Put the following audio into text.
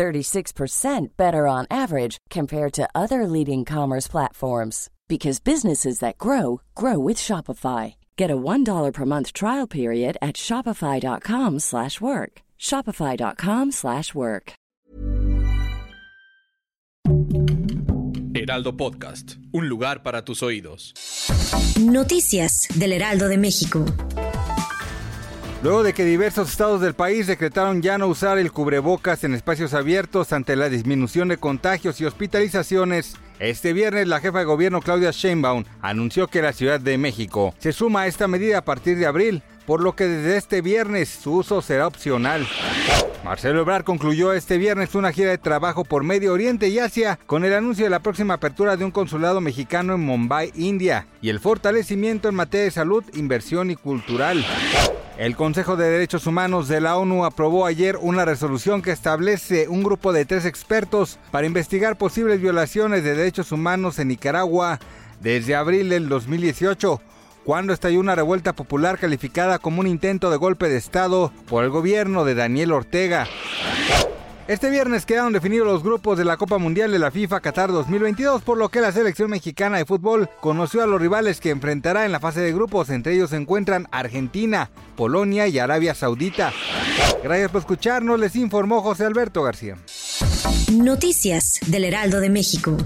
36% better on average compared to other leading commerce platforms because businesses that grow grow with Shopify. Get a $1 per month trial period at shopify.com/work. shopify.com/work. Heraldo Podcast, un lugar para tus oídos. Noticias del Heraldo de México. Luego de que diversos estados del país decretaron ya no usar el cubrebocas en espacios abiertos ante la disminución de contagios y hospitalizaciones, este viernes la jefa de gobierno Claudia Sheinbaum anunció que la Ciudad de México se suma a esta medida a partir de abril, por lo que desde este viernes su uso será opcional. Marcelo Ebrard concluyó este viernes una gira de trabajo por Medio Oriente y Asia con el anuncio de la próxima apertura de un consulado mexicano en Mumbai, India, y el fortalecimiento en materia de salud, inversión y cultural. El Consejo de Derechos Humanos de la ONU aprobó ayer una resolución que establece un grupo de tres expertos para investigar posibles violaciones de derechos humanos en Nicaragua desde abril del 2018, cuando estalló una revuelta popular calificada como un intento de golpe de Estado por el gobierno de Daniel Ortega. Este viernes quedaron definidos los grupos de la Copa Mundial de la FIFA Qatar 2022, por lo que la selección mexicana de fútbol conoció a los rivales que enfrentará en la fase de grupos. Entre ellos se encuentran Argentina, Polonia y Arabia Saudita. Gracias por escucharnos, les informó José Alberto García. Noticias del Heraldo de México.